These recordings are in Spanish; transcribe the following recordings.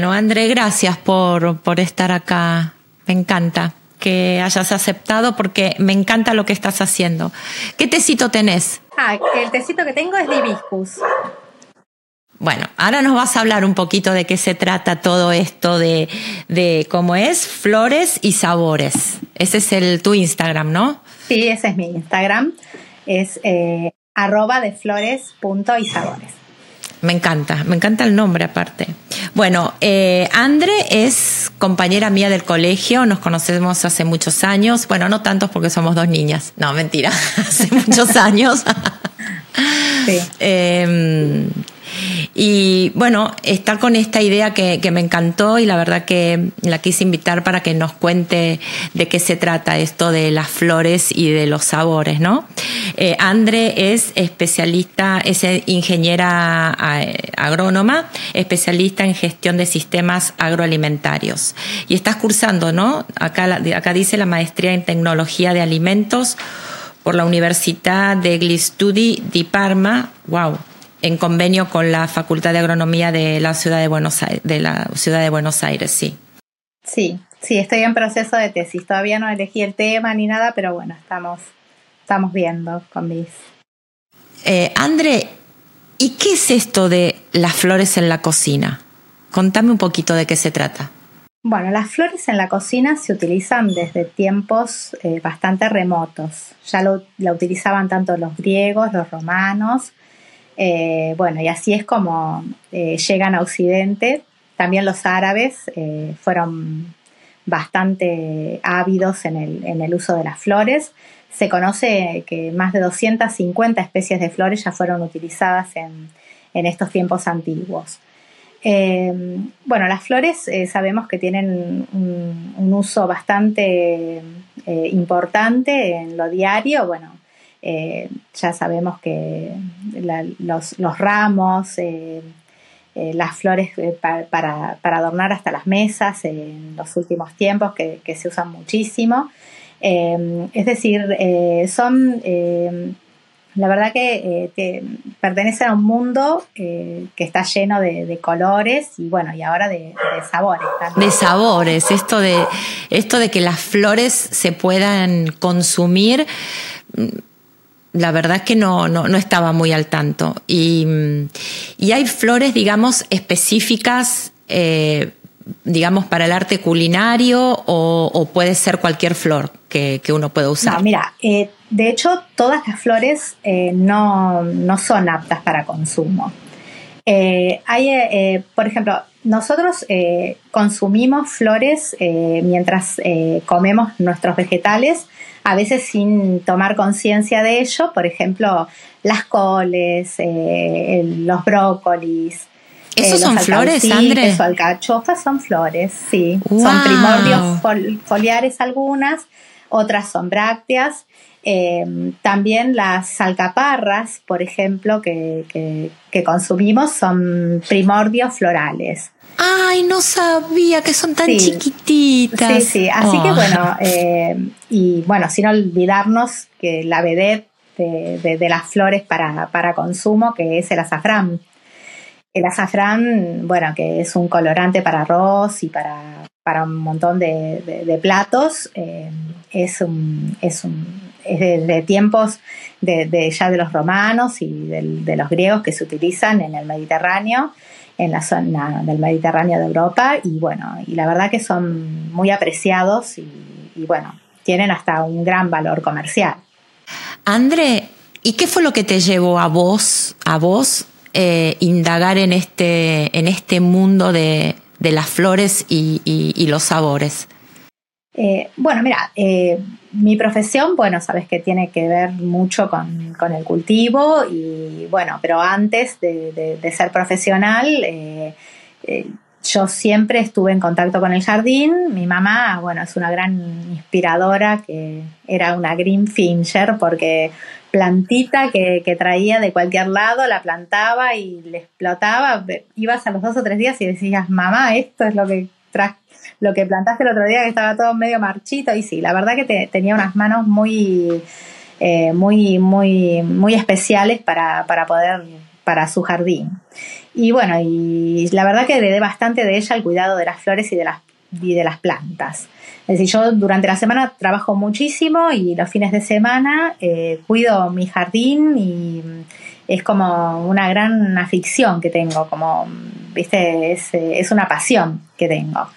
Bueno, André, gracias por, por estar acá. Me encanta que hayas aceptado porque me encanta lo que estás haciendo. ¿Qué tecito tenés? Ah, el tecito que tengo es de hibiscus. Bueno, ahora nos vas a hablar un poquito de qué se trata todo esto de, de cómo es flores y sabores. Ese es el tu Instagram, ¿no? Sí, ese es mi Instagram. Es eh, arroba de flores punto y sabores. Me encanta, me encanta el nombre aparte. Bueno, eh, Andre es compañera mía del colegio, nos conocemos hace muchos años, bueno, no tantos porque somos dos niñas, no, mentira, hace muchos años. sí. eh, y bueno, está con esta idea que, me encantó y la verdad que la quise invitar para que nos cuente de qué se trata esto de las flores y de los sabores, ¿no? Eh, Andre es especialista, es ingeniera eh, agrónoma, especialista en gestión de sistemas agroalimentarios. Y estás cursando, ¿no? Acá, acá dice la maestría en tecnología de alimentos por la Universidad de Studi di Parma. ¡Wow! En convenio con la Facultad de Agronomía de la Ciudad de Buenos Aires, de la Ciudad de Buenos Aires, sí. Sí, sí, estoy en proceso de tesis. Todavía no elegí el tema ni nada, pero bueno, estamos, estamos viendo con mis. Eh, André, ¿y qué es esto de las flores en la cocina? Contame un poquito de qué se trata. Bueno, las flores en la cocina se utilizan desde tiempos eh, bastante remotos. Ya lo, la utilizaban tanto los griegos, los romanos, eh, bueno, y así es como eh, llegan a Occidente. También los árabes eh, fueron bastante ávidos en el, uso de las flores. Se conoce que más de 250 especies de flores ya fueron utilizadas en, estos tiempos antiguos. bueno, las flores sabemos que tienen un uso bastante importante en lo diario. Bueno, eh, ya sabemos que los, ramos, eh, eh, las flores para, adornar hasta las mesas en los últimos tiempos que, se usan muchísimo. es decir, son, la verdad que, pertenecen a un mundo que está lleno de, colores y bueno, y ahora de, sabores. De sabores, esto de, esto de que las flores se puedan consumir la verdad es que no, no, no estaba muy al tanto. Y, y hay flores, digamos, específicas, eh, digamos, para el arte culinario o, puede ser cualquier flor que, uno pueda usar. Mira, eh, de hecho, todas las flores eh, no, no, son aptas para consumo. hay, por ejemplo, nosotros consumimos flores mientras comemos nuestros vegetales a veces sin tomar conciencia de ello, por ejemplo, las coles, eh, los brócolis. ¿Esos eh, son flores, Andrés? O alcachofas son flores, sí. Son primordios foliares algunas, otras son brácteas. Eh, también las alcaparras, por ejemplo, que, que consumimos son primordios florales. Ay, no sabía que son tan chiquititas. Sí, sí, así que bueno, eh, y bueno, sin olvidarnos que la vedette de, las flores para, consumo, que es el azafrán. El azafrán, bueno, que es un colorante para arroz y para, para un montón de, platos, eh, es un, es un es de, tiempos de, ya de los romanos y de los griegos que se utilizan en el Mediterráneo en la zona del Mediterráneo de Europa y bueno, y la verdad que son muy apreciados y, bueno, tienen hasta un gran valor comercial. André, ¿y qué fue lo que te llevó a vos, a vos, eh, indagar en este, en este mundo de, las flores y los sabores? Eh, bueno, mira, eh, mi profesión, bueno, sabes que tiene que ver mucho con, el cultivo y bueno, pero antes de, ser profesional, eh, yo siempre estuve en contacto con el jardín. Mi mamá, bueno, es una gran inspiradora que era una green finger porque plantita que, que traía de cualquier lado, la plantaba y le explotaba. Ibas a los dos o tres días y decías, mamá, esto es lo que lo que plantaste el otro día que estaba todo medio marchito y sí, la verdad que tenía unas manos muy, eh, muy, muy, muy especiales para, poder, para su jardín. Y bueno, y la verdad que le dé bastante de ella el cuidado de las flores y de las, y de las plantas. Es decir, yo durante la semana trabajo muchísimo y los fines de semana eh, cuido mi jardín y es como una gran afición que tengo, como, viste, es, es una pasión que tengo.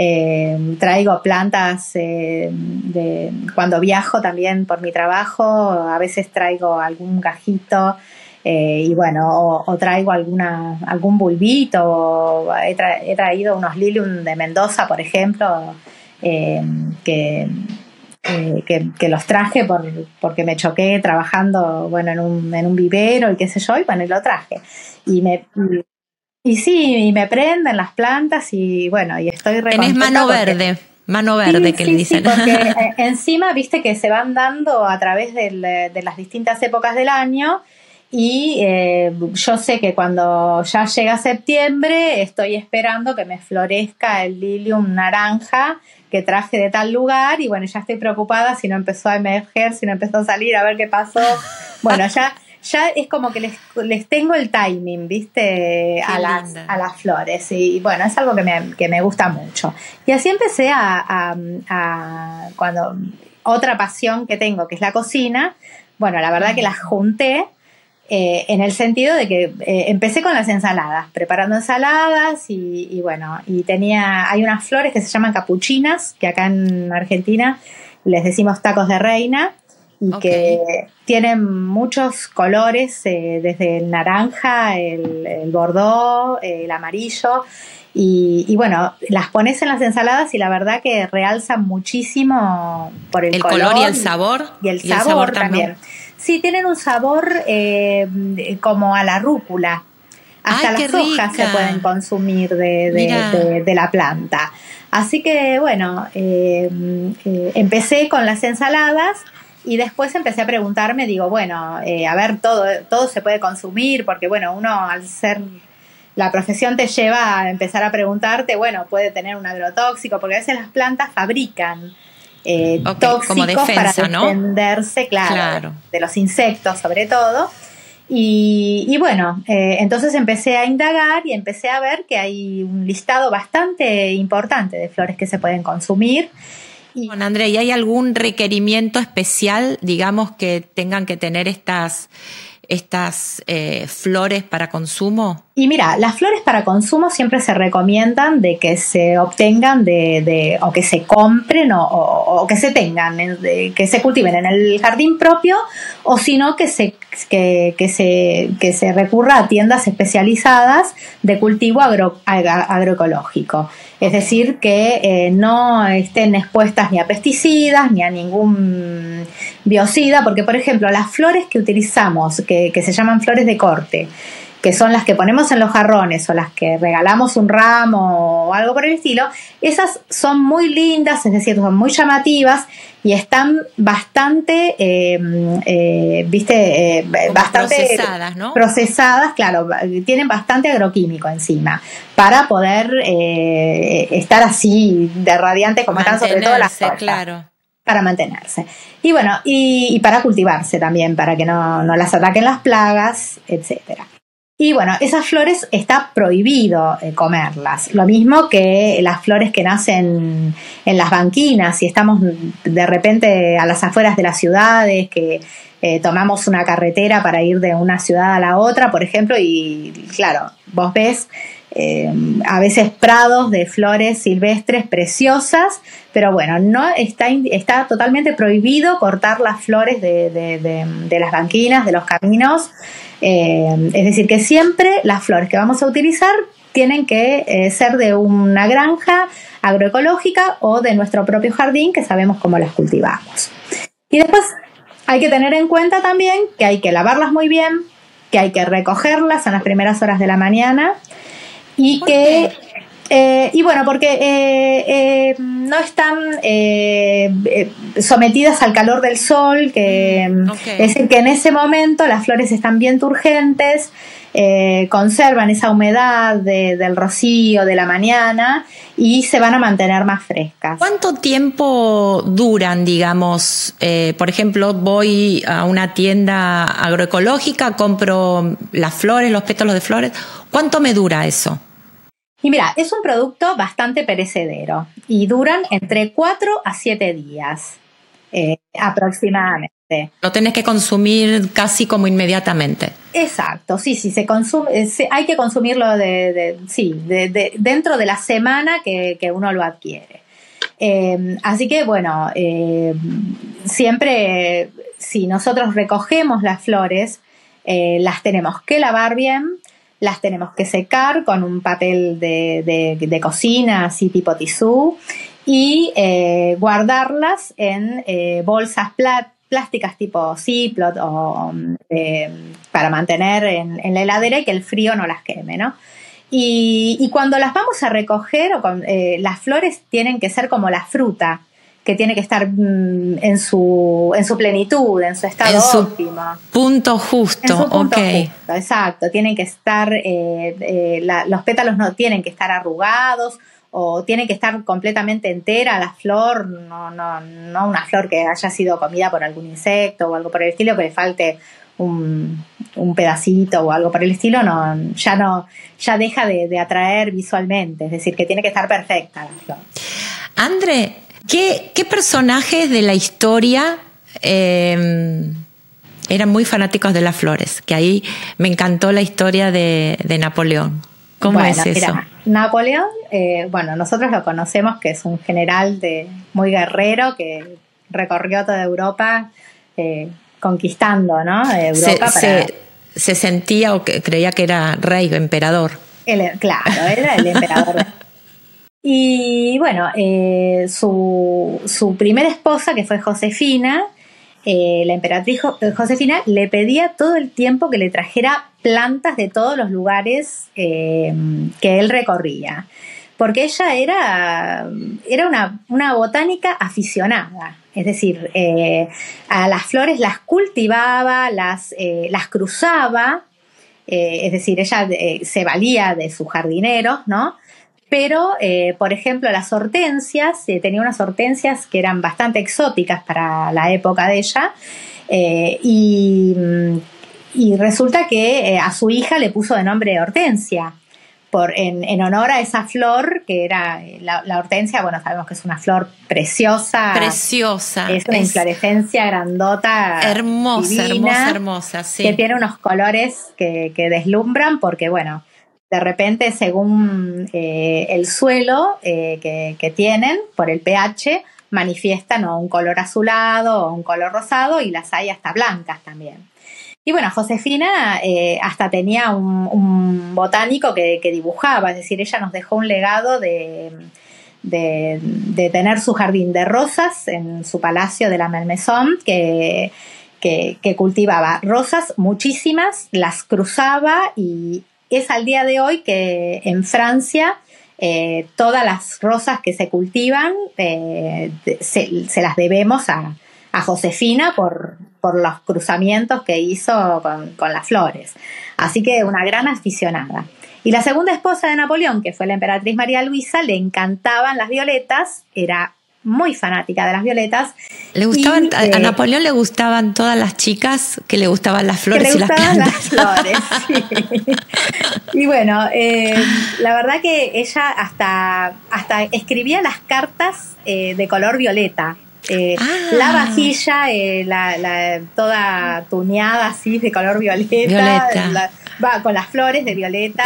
Eh, traigo plantas eh, de, cuando viajo también por mi trabajo, a veces traigo algún gajito eh, y bueno, o, traigo alguna, algún bulbito, he, traído unos lilium de Mendoza, por ejemplo, que eh, que, los traje por, porque me choqué trabajando bueno en un, en un vivero y qué sé yo, y bueno, y lo traje. Sí, y me prenden las plantas y bueno, y estoy Tenés mano verde. Mano verde que le dicen. Sí, porque eh, encima, viste que se van dando a través de las distintas épocas del año y eh, yo sé que cuando ya llega septiembre estoy esperando que me florezca el lilium naranja que traje de tal lugar y bueno, ya estoy preocupada si no empezó a emerger, si no empezó a salir, a ver qué pasó. Bueno, ya, ya es como que les, les tengo el timing, ¿viste? a las, a las flores. Y, bueno, es algo que me, que me gusta mucho. Y así empecé a, a, cuando otra pasión que tengo, que es la cocina, bueno, la verdad que las junté eh, en el sentido de que eh, empecé con las ensaladas, preparando ensaladas y, bueno, y tenía, hay unas flores que se llaman capuchinas, que acá en Argentina les decimos tacos de reina y que tienen muchos colores, eh, desde el naranja, el, el bordó, el amarillo. Y, bueno, las pones en las ensaladas y la verdad que realzan muchísimo por el, color, y el sabor. Y el, sabor, también. Sí, tienen un sabor eh, como a la rúcula. Hasta las hojas se pueden consumir de, la planta. Así que bueno, eh, eh, empecé con las ensaladas y después empecé a preguntarme, digo, bueno, a ver, todo, todo se puede consumir, porque bueno, uno al ser, la profesión te lleva a empezar a preguntarte, bueno, puede tener un agrotóxico, porque a veces las plantas fabrican eh, tóxicos para defenderse, claro, de los insectos sobre todo. Y, bueno, eh, entonces empecé a indagar y empecé a ver que hay un listado bastante importante de flores que se pueden consumir. Y, bueno, Andrea, ¿y hay algún requerimiento especial, digamos, que tengan que tener estas estas eh, flores para consumo? Y mira, las flores para consumo siempre se recomiendan de que se obtengan de, o que se compren o, que se tengan, que se cultiven en el jardín propio o si no que se, que, se, que se recurra a tiendas especializadas de cultivo agroecológico. Es decir, que eh, no estén expuestas ni a pesticidas ni a ningún biocida, porque por ejemplo las flores que utilizamos, que, que se llaman flores de corte, que son las que ponemos en los jarrones o las que regalamos un ramo o algo por el estilo, esas son muy lindas, es decir, son muy llamativas y están bastante, eh, eh, viste, eh, bastante procesadas, ¿no? Procesadas, claro, tienen bastante agroquímico encima para poder estar así de radiante como están sobre todo las claro para mantenerse. Y bueno, y, para cultivarse también, para que no, no, las ataquen las plagas, etcétera. Y bueno, esas flores está prohibido eh, comerlas. Lo mismo que las flores que nacen en las banquinas. Si estamos de repente a las afueras de las ciudades, que eh, tomamos una carretera para ir de una ciudad a la otra, por ejemplo, y claro, vos ves eh, a veces prados de flores silvestres preciosas, pero bueno, no está, está totalmente prohibido cortar las flores de, de las banquinas, de los caminos. Eh, es decir, que siempre las flores que vamos a utilizar tienen que eh, ser de una granja agroecológica o de nuestro propio jardín que sabemos cómo las cultivamos. Y después hay que tener en cuenta también que hay que lavarlas muy bien, que hay que recogerlas en las primeras horas de la mañana y que... Eh, y bueno, porque no están eh, eh, sometidas al calor del sol, que mm, es decir, que en ese momento las flores están bien turgentes, eh, conservan esa humedad del rocío de la mañana y se van a mantener más frescas. ¿Cuánto tiempo duran, digamos? por ejemplo, voy a una tienda agroecológica, compro las flores, los pétalos de flores. ¿Cuánto me dura eso? Y mira, es un producto bastante perecedero y duran entre 4 a 7 días eh, aproximadamente. Lo tenés que consumir casi como inmediatamente. Exacto, sí, sí, se consume, hay que consumirlo de, sí, de, dentro de la semana que, uno lo adquiere. Em, así que bueno, em, siempre si nosotros recogemos las flores, eh, las tenemos que lavar bien, las tenemos que secar con un papel de, cocina, así tipo tisú, y eh, guardarlas en eh, bolsas plásticas tipo Ziploc o eh, para mantener en, la heladera y que el frío no las queme, ¿no? Y, cuando las vamos a recoger, o las flores tienen que ser como la fruta, que tiene que estar mm, en su, en su plenitud, en su estado en su óptimo. Punto justo, ok. exacto. Tienen que estar, eh, eh, los pétalos no tienen que estar arrugados o tienen que estar completamente entera la flor, no, no, no una flor que haya sido comida por algún insecto o algo por el estilo, que le falte un, un pedacito o algo por el estilo, no, ya no, ya deja de, de atraer visualmente, es decir, que tiene que estar perfecta la flor. André, ¿Qué, personajes de la historia em, eran muy fanáticos de las flores? Que ahí me encantó la historia de, Napoleón. ¿Cómo es eso? Napoleón, eh, bueno, nosotros lo conocemos que es un general de, muy guerrero que recorrió toda Europa eh, conquistando, ¿no? Europa se, se, sentía o que creía que era rey o emperador. claro, era el emperador. Y bueno, eh, su, su, primera esposa, que fue Josefina, eh, la emperatriz eh, Josefina, le pedía todo el tiempo que le trajera plantas de todos los lugares que él recorría. Porque ella era, era una, una botánica aficionada, es decir, a las flores las cultivaba, las, las cruzaba, es decir, ella se valía de sus jardineros, ¿no? Pero, eh, por ejemplo, las hortensias, eh, tenía unas hortensias que eran bastante exóticas para la época de ella, eh, y, resulta que a su hija le puso de nombre Hortensia. Por, en, honor a esa flor que era la, hortensia, bueno, sabemos que es una flor preciosa. Preciosa. Es una inflorescencia grandota. Hermosa, hermosa, hermosa, sí. Que tiene unos colores que, que deslumbran porque, bueno, de repente, según eh, el suelo eh, que, tienen, por el pH, manifiestan un color azulado o un color rosado y las hay hasta blancas también. Y bueno, Josefina eh, hasta tenía un, botánico que, dibujaba, es decir, ella nos dejó un legado de, tener su jardín de rosas en su palacio de la Melmesón, que cultivaba rosas muchísimas, las cruzaba y es al día de hoy que en Francia eh, todas las rosas que se cultivan eh, se, las debemos a, Josefina por, por, los cruzamientos que hizo con, con, las flores. Así que una gran aficionada. Y la segunda esposa de Napoleón, que fue la emperatriz María Luisa, le encantaban las violetas, era muy fanática de las violetas. Le gustaban, a, eh, Napoleón le gustaban todas las chicas que le gustaban las flores y las plantas. flores, Y bueno, eh, la verdad que ella hasta, hasta escribía las cartas eh, de color violeta. Ah. La vajilla, la, toda tuneada así de color violeta. violeta va con las flores de violeta,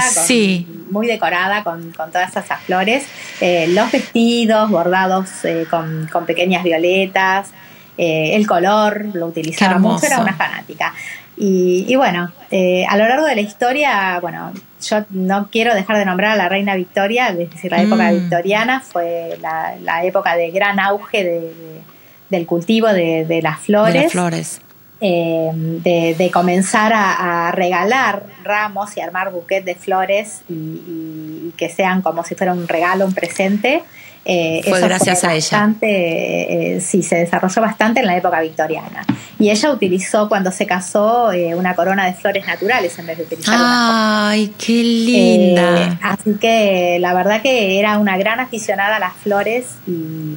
muy decorada con, todas esas flores, eh, los vestidos bordados eh, con, pequeñas violetas, eh, el color lo utilizaba mucho, era una fanática. Y, bueno, a lo largo de la historia, bueno, yo no quiero dejar de nombrar a la reina Victoria, es decir, la época mm. victoriana fue la, época de gran auge del cultivo de, las flores. De las flores. Eh, de, comenzar a, regalar ramos y armar buquet de flores y, que sean como si fuera un regalo, un presente. Eh, fue gracias a ella. Eh, sí, se desarrolló bastante en la época victoriana. Y ella utilizó cuando se casó eh, una corona de flores naturales en vez de utilizar ¡Ay, qué linda! así que la verdad que era una gran aficionada a las flores y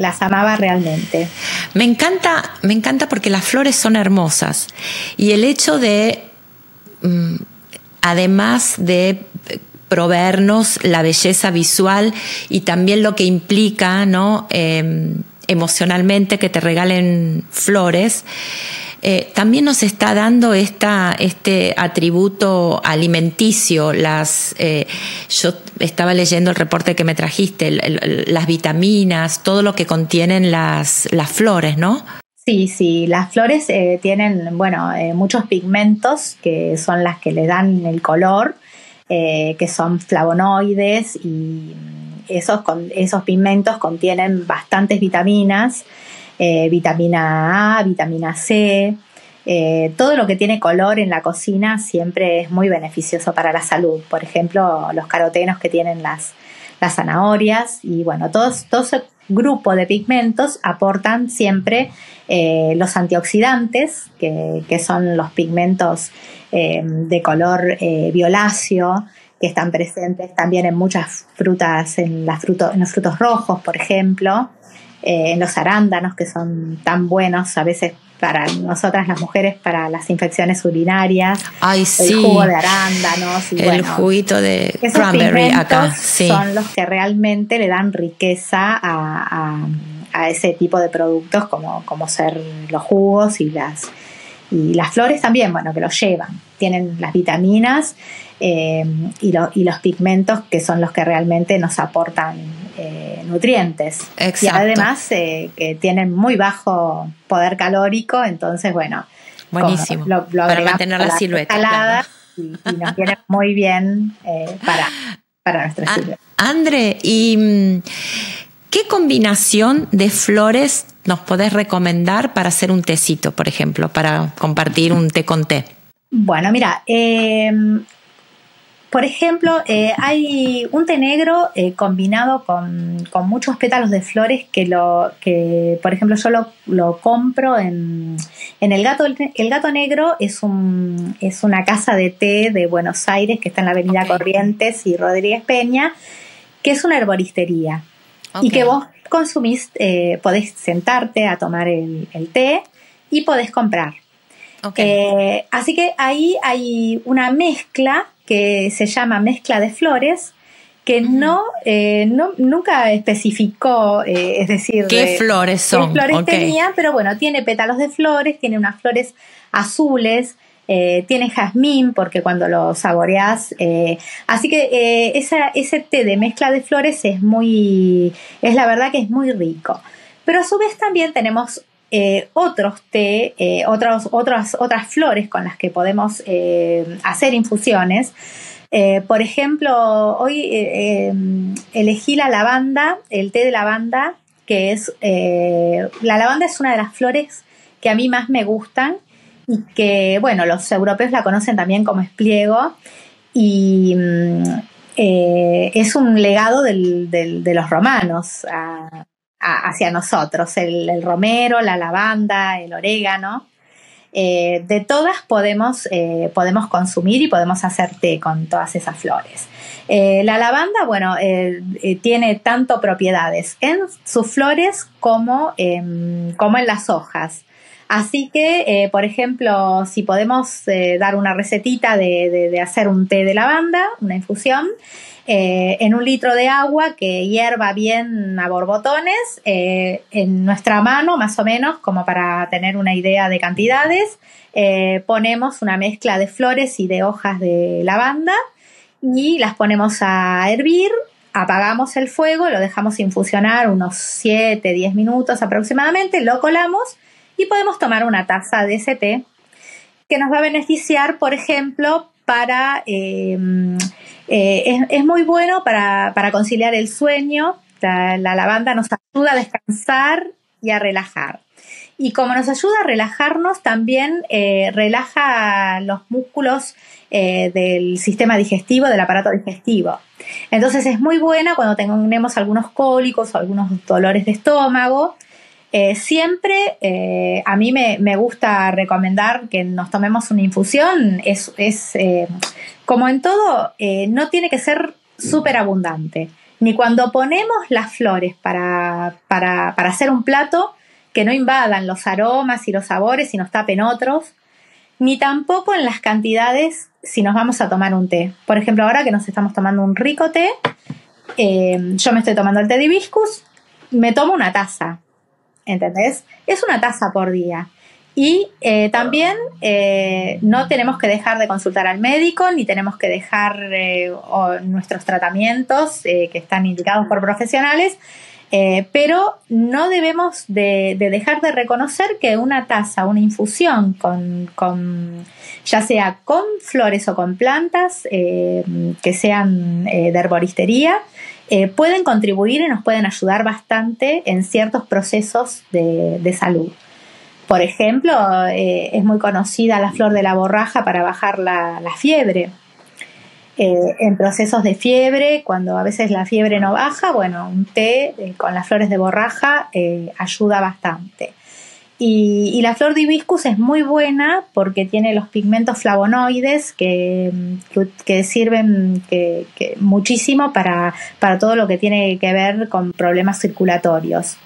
las amaba realmente. Me encanta, me encanta porque las flores son hermosas y el hecho de, mm, además de proveernos la belleza visual y también lo que implica, ¿no? Em, emocionalmente que te regalen flores. Eh, también nos está dando esta, este atributo alimenticio. Las, eh, yo estaba leyendo el reporte que me trajiste, las vitaminas, todo lo que contienen las, las flores, ¿no? Sí, sí, las flores eh, tienen, bueno, muchos pigmentos que son las que le dan el color eh, que son flavonoides y esos, esos pigmentos contienen bastantes vitaminas, eh, vitamina A, vitamina C. Eh, todo lo que tiene color en la cocina siempre es muy beneficioso para la salud. Por ejemplo, los carotenos que tienen las, las zanahorias y bueno, todos, todo ese grupo de pigmentos aportan siempre los antioxidantes, que, que, son los pigmentos eh, de color eh, violáceo, que están presentes también en muchas frutas, en, las en los frutos rojos, por ejemplo, eh, en los arándanos, que son tan buenos a veces para nosotras las mujeres para las infecciones urinarias, Ay, el jugo de arándanos, y el juguito de cranberry acá, son los que realmente le dan riqueza a, a, ese tipo de productos como, como ser los jugos y las y las flores también, bueno, que lo llevan. Tienen las vitaminas eh, y, y, los pigmentos que son los que realmente nos aportan eh, nutrientes. Exacto. Y además eh, que tienen muy bajo poder calórico, entonces, bueno. Buenísimo. para mantener la silueta. Y, nos viene muy bien para, para nuestra ah, silueta. Andre, ¿y mm, qué combinación de flores nos podés recomendar para hacer un tecito, por ejemplo, para compartir un té con té? Bueno, mira, por ejemplo, eh, hay un té negro eh, combinado con, muchos pétalos de flores que, lo, que por ejemplo, yo lo, compro en, en, el gato. El gato negro es, un, es una casa de té de Buenos Aires que está en la avenida Corrientes y Rodríguez Peña, que es una herboristería. Y que vos consumís, eh, podés sentarte a tomar el, té y podés comprar. Así que ahí hay una mezcla que se llama mezcla de flores que no, eh, no, nunca especificó, es decir, qué flores son. Qué flores tenía, pero bueno, tiene pétalos de flores, tiene unas flores azules, eh, tiene jazmín porque cuando lo saboreas, eh, así que eh, ese té de mezcla de flores es muy, es la verdad que es muy rico. Pero a su vez también tenemos otros té, otros, otras, otras flores con las que podemos hacer infusiones. por ejemplo, hoy elegí la lavanda, el té de lavanda, que es, la lavanda es una de las flores que a mí más me gustan y que, bueno, los europeos la conocen también como espliego y mm, eh, es un legado de los romanos hacia nosotros, el, romero, la lavanda, el orégano. Eh, de todas podemos, eh, podemos consumir y podemos hacer té con todas esas flores. la lavanda, bueno, tiene tanto propiedades en sus flores como, como en las hojas. Así que, eh, por ejemplo, si podemos eh, dar una recetita de, hacer un té de lavanda, una infusión, eh, en un litro de agua que hierva bien a borbotones, en nuestra mano más o menos, como para tener una idea de cantidades, ponemos una mezcla de flores y de hojas de lavanda y las ponemos a hervir apagamos el fuego, lo dejamos infusionar unos 7, 10 minutos aproximadamente, lo colamos y podemos tomar una taza de ese té que nos va a beneficiar, por ejemplo, para... eh, es, muy bueno para, conciliar el sueño. La, lavanda nos ayuda a descansar y a relajar. Y como nos ayuda a relajarnos, también eh, relaja los músculos eh, del sistema digestivo, del aparato digestivo. Entonces es muy buena cuando tenemos algunos cólicos o algunos dolores de estómago. Eh, siempre eh, a mí me, gusta recomendar que nos tomemos una infusión. Es, como en todo, no tiene que ser súper abundante. Ni cuando ponemos las flores para, para hacer un plato, que no invadan los aromas y los sabores y nos tapen otros, ni tampoco en las cantidades si nos vamos a tomar un té. Por ejemplo, ahora que nos estamos tomando un rico té, eh, yo me estoy tomando el té de hibiscus, me tomo una taza, ¿entendés? Es una taza por día. Y eh, también eh, no tenemos que dejar de consultar al médico, ni tenemos que dejar nuestros tratamientos que están indicados por profesionales, eh, pero no debemos de, dejar de reconocer que una taza, una infusión con, ya sea con flores o con plantas eh, que sean eh, de herboristería, pueden contribuir y nos pueden ayudar bastante en ciertos procesos de salud. Por ejemplo, es muy conocida la flor de la borraja para bajar la fiebre. Eh, en procesos de fiebre, cuando a veces la fiebre no baja, bueno, un té eh, con las flores de borraja eh, ayuda bastante. Y, la flor de hibiscus es muy buena porque tiene los pigmentos flavonoides que, que, sirven que, muchísimo para, para todo lo que tiene que ver con problemas circulatorios.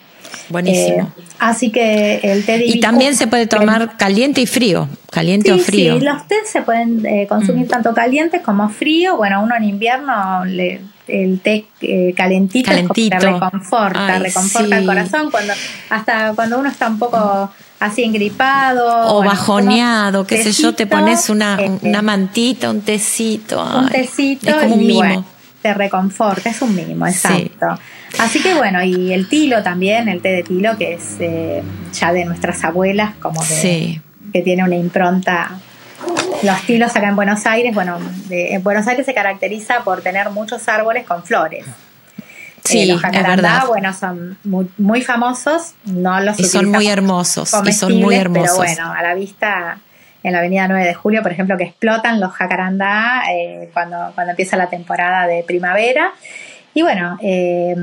Buenísimo. Eh, así que el té de Y también se puede tomar caliente y frío, caliente o frío. Sí, los tés se pueden eh, consumir mm. tanto calientes como frío. Bueno, uno en invierno le, el té eh, calentito, calentito. reconforta, reconforta el corazón cuando hasta cuando uno está un poco así engripado o bajoneado, qué sé yo, te pones una, una mantita, un tecito, un tecito es como un mimo. Te reconforta, es un mimo, exacto. Así que bueno, y el tilo también, el té de tilo, que es eh, ya de nuestras abuelas, como que, que tiene una impronta. Los tilos acá en Buenos Aires, bueno, en Buenos Aires se caracteriza por tener muchos árboles con flores. Sí, eh, los jacarandá, bueno, son muy, famosos, no los Y son muy hermosos, y son muy hermosos. Pero bueno, a la vista en la avenida 9 de julio, por ejemplo, que explotan los jacarandá eh, cuando, cuando empieza la temporada de primavera. Y bueno, eh,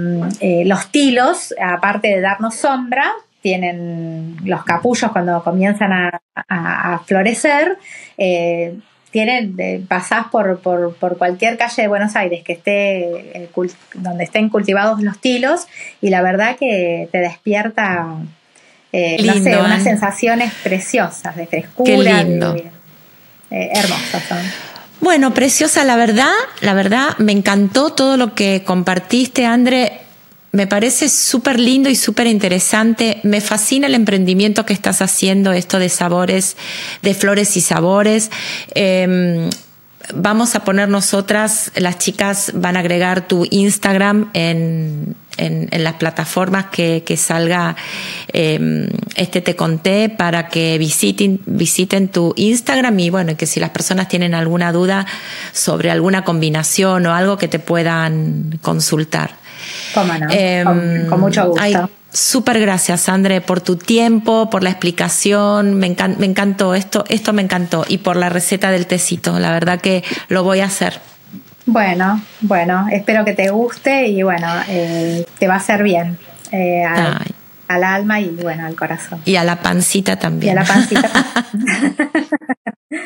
eh, los tilos, aparte de darnos sombra, tienen los capullos cuando comienzan a, florecer. Eh, tienen, pasás por, por, por, cualquier calle de Buenos Aires que esté donde estén cultivados los tilos y la verdad que te despierta unas sensaciones preciosas de frescura. Qué hermosas son. Bueno, preciosa, la verdad, la verdad, me encantó todo lo que compartiste, André. Me parece súper lindo y súper interesante. Me fascina el emprendimiento que estás haciendo, esto de sabores, de flores y sabores. Em, vamos a poner nosotras, las chicas van a agregar tu Instagram en, en, las plataformas que, que salga em, este Te Conté para que visiten, visiten tu Instagram y bueno, que si las personas tienen alguna duda sobre alguna combinación o algo que te puedan consultar. Cómo no, em, con, mucho gusto. Súper gracias, André, por tu tiempo, por la explicación. Me, me encantó esto, esto me encantó. Y por la receta del tecito. La verdad que lo voy a hacer. Bueno, bueno, espero que te guste y bueno, eh, te va a hacer bien eh, al, alma y bueno, al corazón. Y a la pancita también. Y a la pancita.